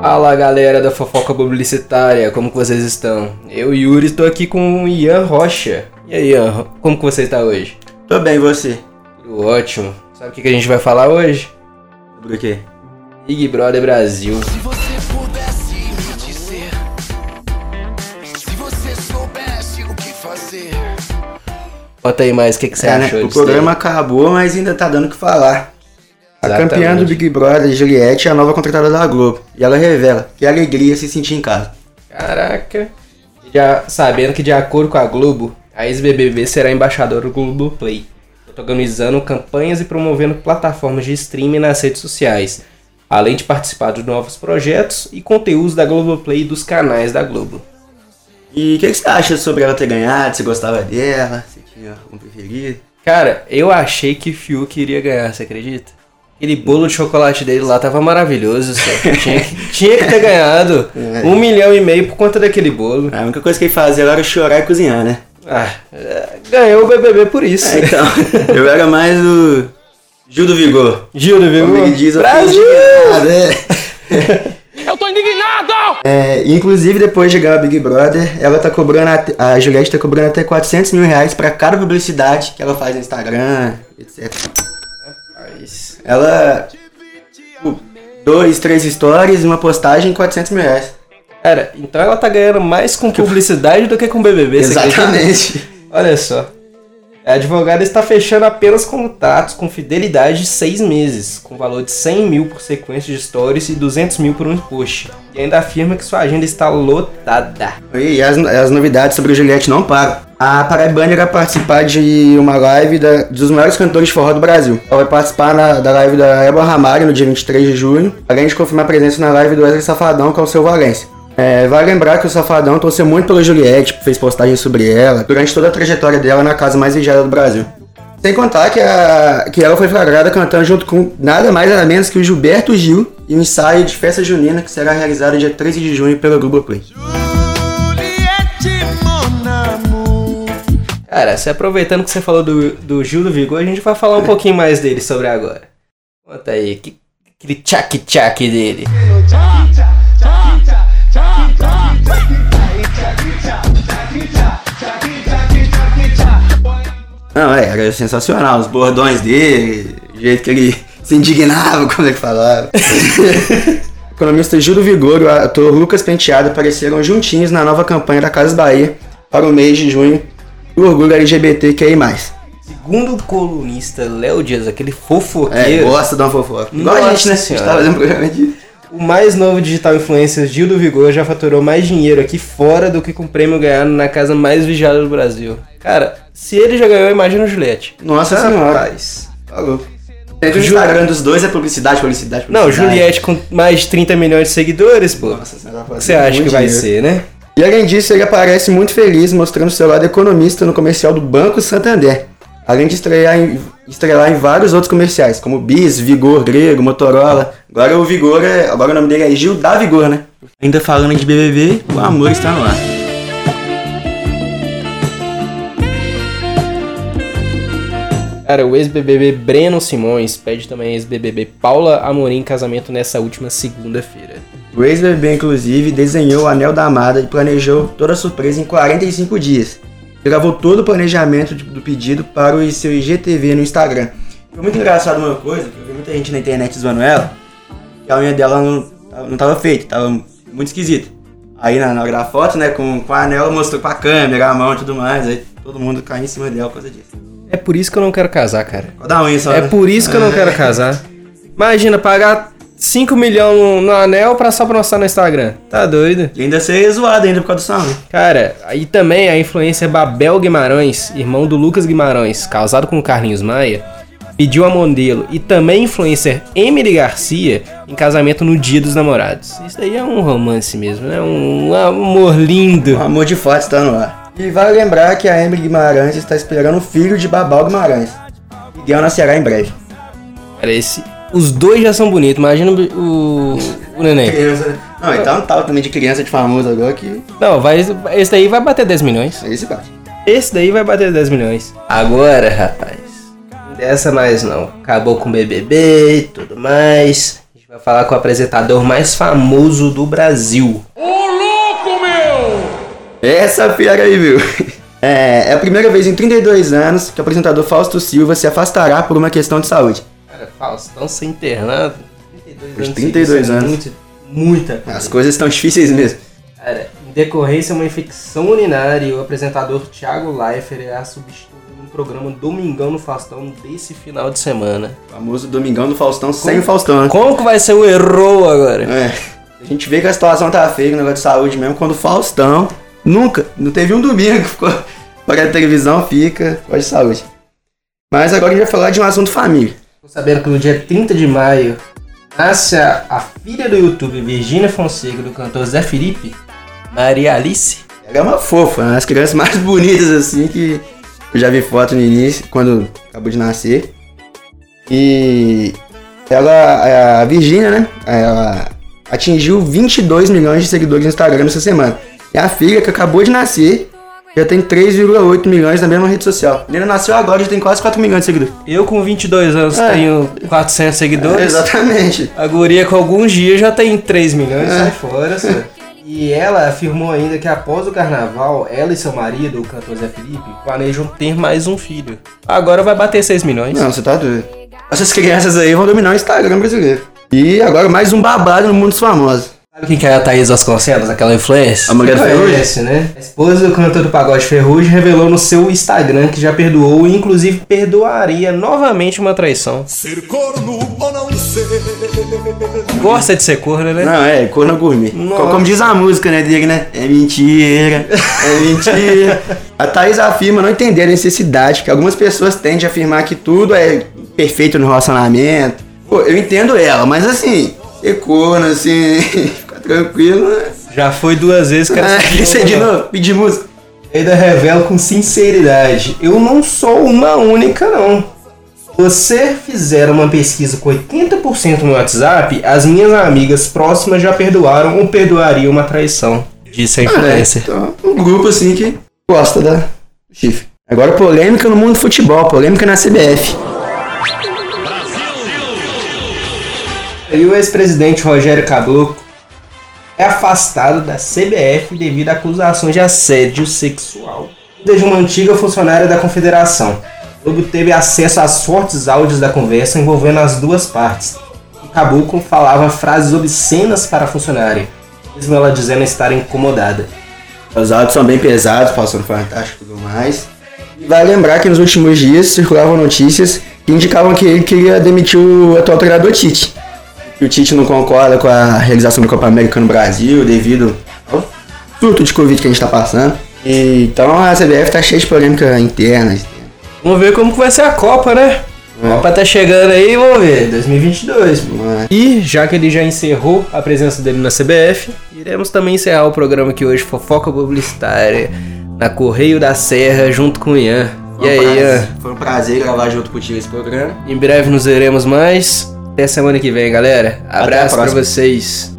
Fala galera da fofoca publicitária, como que vocês estão? Eu, Yuri, estou aqui com o Ian Rocha. E aí, Ian, como que você está hoje? Tô bem, e você? Tudo ótimo. Sabe o que que a gente vai falar hoje? Sobre o quê? Big Brother Brasil. Se você pudesse me dizer, se você soubesse o que fazer. Conta aí mais, o que, que você É, né? achou O disso programa acabou, mas ainda tá dando o que falar. A campeã do Big Brother, Juliette, é a nova contratada da Globo. E ela revela que alegria se sentir em casa. Caraca. Já sabendo que de acordo com a Globo, a ex-BBB será embaixadora do Globoplay, protagonizando campanhas e promovendo plataformas de streaming nas redes sociais, além de participar de novos projetos e conteúdos da Globoplay e dos canais da Globo. E o que, que você acha sobre ela ter ganhado? Você gostava dela? Você tinha um preferido? Cara, eu achei que Fiuk iria ganhar, você acredita? Aquele bolo de chocolate dele lá tava maravilhoso, só. tinha, que, tinha que ter ganhado É. um milhão e meio por conta daquele bolo. A única coisa que ele fazia era chorar e cozinhar, né? Ah, é, ganhou o BBB por isso. É, então, eu era mais o Gil do Vigor. Gil do Como Vigor. ele diz, Brasil! é. Eu tô indignado! É, inclusive, depois de ganhar o Big Brother, ela tá cobrando, até- a Juliette tá cobrando até 400 mil reais pra cada publicidade que ela faz no Instagram, etc. Ela, tipo, dois, três stories, uma postagem, 400 mil reais. Cara, então ela tá ganhando mais com publicidade do que com BBB? Exatamente. Olha só. A advogada está fechando apenas contratos com fidelidade de seis meses, com valor de 100 mil por sequência de stories e 200 mil por um post. E ainda afirma que sua agenda está lotada. E as, as novidades sobre a Juliette não param. A Paraibana irá participar de uma live da- dos maiores cantores de forró do Brasil. Ela vai participar na- da live da Eba Ramalho no dia 23 de junho, além de confirmar a presença na live do Wesley Safadão, que é o seu Valência. É, vale lembrar que o Safadão torceu muito pela Juliette, fez postagens sobre ela, durante toda a trajetória dela na casa mais vigiada do Brasil. Sem contar que, a- que ela foi flagrada cantando junto com nada mais nada menos que o Gilberto Gil e um ensaio de festa junina que será realizado dia 13 de junho pelo Globoplay. Juliette, Cara, se aproveitando que você falou do, do Gil do Vigor, a gente vai falar um pouquinho mais dele sobre agora. Conta aí, que, aquele tchac-tchac dele. Não, é, era sensacional. Os bordões dele, o jeito que ele se indignava quando ele falava. o economista Júlio Vigor e o ator Lucas Penteado apareceram juntinhos na nova campanha da Casas Bahia para o mês de junho do orgulho LGBTQI+. Segundo o colunista Léo Dias, aquele É, fofoqueiro, gosta de uma fofoca. Igual a Nossa gente, né? A gente tava fazendo programa de... o mais novo digital influencer Gil do Vigor já faturou mais dinheiro aqui fora do que com o prêmio ganhado na casa mais vigiada do Brasil. Cara, se ele já ganhou, imagina o Juliette. Nossa senhora. Rapaz. Tá louco. O Instagram dos dois é publicidade, publicidade, Não, publicidade. Juliette com mais de 30 milhões de seguidores, pô. Nossa O que você acha que vai ser, né? E além disso, ele aparece muito feliz mostrando seu lado economista no comercial do Banco Santander. Além de estrear em, estrelar em vários outros comerciais, como Bis, Vigor, Grego, Motorola. Agora o Vigor é. Agora o nome dele é Gil da Vigor, né? Ainda falando de BBB, o amor está no ar. Cara, o ex-BBB Breno Simões pede também a ex-BBB Paula Amorim em casamento nessa última segunda-feira. O ex-BBB, inclusive, desenhou o Anel da Amada e planejou toda a surpresa em 45 dias. Gravou todo o planejamento do pedido para o seu IGTV no Instagram. Foi muito engraçado uma coisa, que eu vi muita gente na internet zoando ela, que a unha dela não, não tava feita, tava muito esquisita. Aí na, na hora da foto, né, com, com a anel, mostrou com a câmera, a mão e tudo mais, aí todo mundo caiu em cima dela por causa disso. É por isso que eu não quero casar, cara. Qual da unha só, É né? por isso que eu não quero casar. Imagina pagar 5 milhões no, anel pra só pra mostrar no Instagram. Tá doido? E ainda ser zoado ainda por causa do som. Cara, aí também a influencer Babel Guimarães, irmão do Lucas Guimarães, casado com o Carlinhos Maia, pediu a modelo e também influencer Emily Garcia em casamento no Dia dos Namorados. Isso aí é um romance mesmo, né? Um amor lindo. O amor de fato está no ar. E vale lembrar que a Emily Guimarães está esperando o filho de Babal Guimarães. Miguel nascerá em breve. Cara, esse, os dois já são bonitos, imagina o, o neném. Criança. Não, então tal também de criança de famoso agora que. Não, vai, esse daí vai bater 10 milhões. Esse bate. Esse daí vai bater 10 milhões. Agora, rapaz, dessa mais não. Acabou com o BBB e tudo mais. A gente vai falar com o apresentador mais famoso do Brasil. Essa fera aí, viu? É, é a primeira vez em 32 anos que o apresentador Fausto Silva se afastará por uma questão de saúde. Faustão ser internado. 32 Os 32 seguidos é anos. muito- muita coisa. As coisas estão difíceis mesmo. Cara, em decorrência de uma infecção urinária, o apresentador Thiago Leifert irá substituir no programa Domingão no Faustão desse final de semana. O famoso Domingão do Faustão sem o Faustão, né? Como que vai ser o erro agora? É. A gente vê que a situação tá feia, o negócio de saúde mesmo, quando o Faustão nunca, não teve um domingo que ficou para a televisão, fica com de saúde. Mas agora a gente vai falar de um assunto família. Sabendo que no dia 30 de maio nasce a, a filha do YouTube Virgínia Fonseca do cantor Zé Felipe, Maria Alice. Ela é uma fofa, uma das crianças mais bonitas assim que eu já vi foto no início, quando acabou de nascer. E ela, a Virgínia, né? Ela atingiu 22 milhões de seguidores no Instagram essa semana. E a filha que acabou de nascer já tem 3,8 milhões na mesma rede social. Ele nasceu agora já tem quase 4 milhões de seguidores. Eu com 22 anos É. tenho 400 seguidores. Exatamente. A guria com alguns dias já tem 3 milhões, sai fora, senhor. E ela afirmou ainda que após o carnaval, ela e seu marido, o cantor Zé Felipe, planejam ter mais um filho. Agora vai bater 6 milhões. Não, você tá doido. Essas crianças aí vão dominar o Instagram brasileiro. E agora mais um babado no mundo dos famosos. Sabe quem que é a Thaís Vasconcelos, aquela influencer? A mulher do Ferrugem? né? A esposa do cantor do pagode Ferrugem revelou no seu Instagram que já perdoou e inclusive perdoaria novamente uma traição. Ser corno ou não ser. Gosta de ser corno, né? Não, é, corno gourmet. Nossa. Co- Como diz a música, né, dele, né? É mentira, é mentira. a Thaís afirma não entender a necessidade que algumas pessoas têm de afirmar que tudo é perfeito no relacionamento. Pô, eu entendo ela, mas assim, ser corno, assim, tranquilo, né? Já foi duas vezes que isso é de novo, pedir música. Ainda revela com sinceridade: eu não sou uma única, não. Se você fizer uma pesquisa com 80% no WhatsApp, as minhas amigas próximas já perdoaram ou perdoariam uma traição. Disse a É, influencer. então, um grupo assim que gosta da chifre. Agora polêmica no mundo do futebol, polêmica na CBF. E o ex-presidente Rogério Caboclo é afastado da CBF devido a acusações de assédio sexual de uma antiga funcionária da confederação. O teve acesso aos fortes áudios da conversa envolvendo as duas partes. E Caboclo falava frases obscenas para a funcionária, mesmo ela dizendo estar incomodada. Os áudios são bem pesados, passando fantástico e tudo mais. E vai lembrar que nos últimos dias circulavam notícias que indicavam que ele queria demitir o atual treinador Tite. Que o Tite não concorda com a realização da Copa América no Brasil devido ao surto de Covid que a gente está passando. E, então a CBF tá cheia de polêmica interna. Vamos ver como que vai ser a Copa, né? A Copa tá chegando aí, vamos ver, 2022. Mas- E já que ele já encerrou a presença dele na CBF, iremos também encerrar o programa aqui hoje, Fofoca Publicitária, na Correio da Serra, junto com o Ian. E aí, Ian? Foi um prazer gravar junto contigo esse programa. Em breve nos veremos mais. Até semana que vem, galera. Abraço pra próxima. vocês.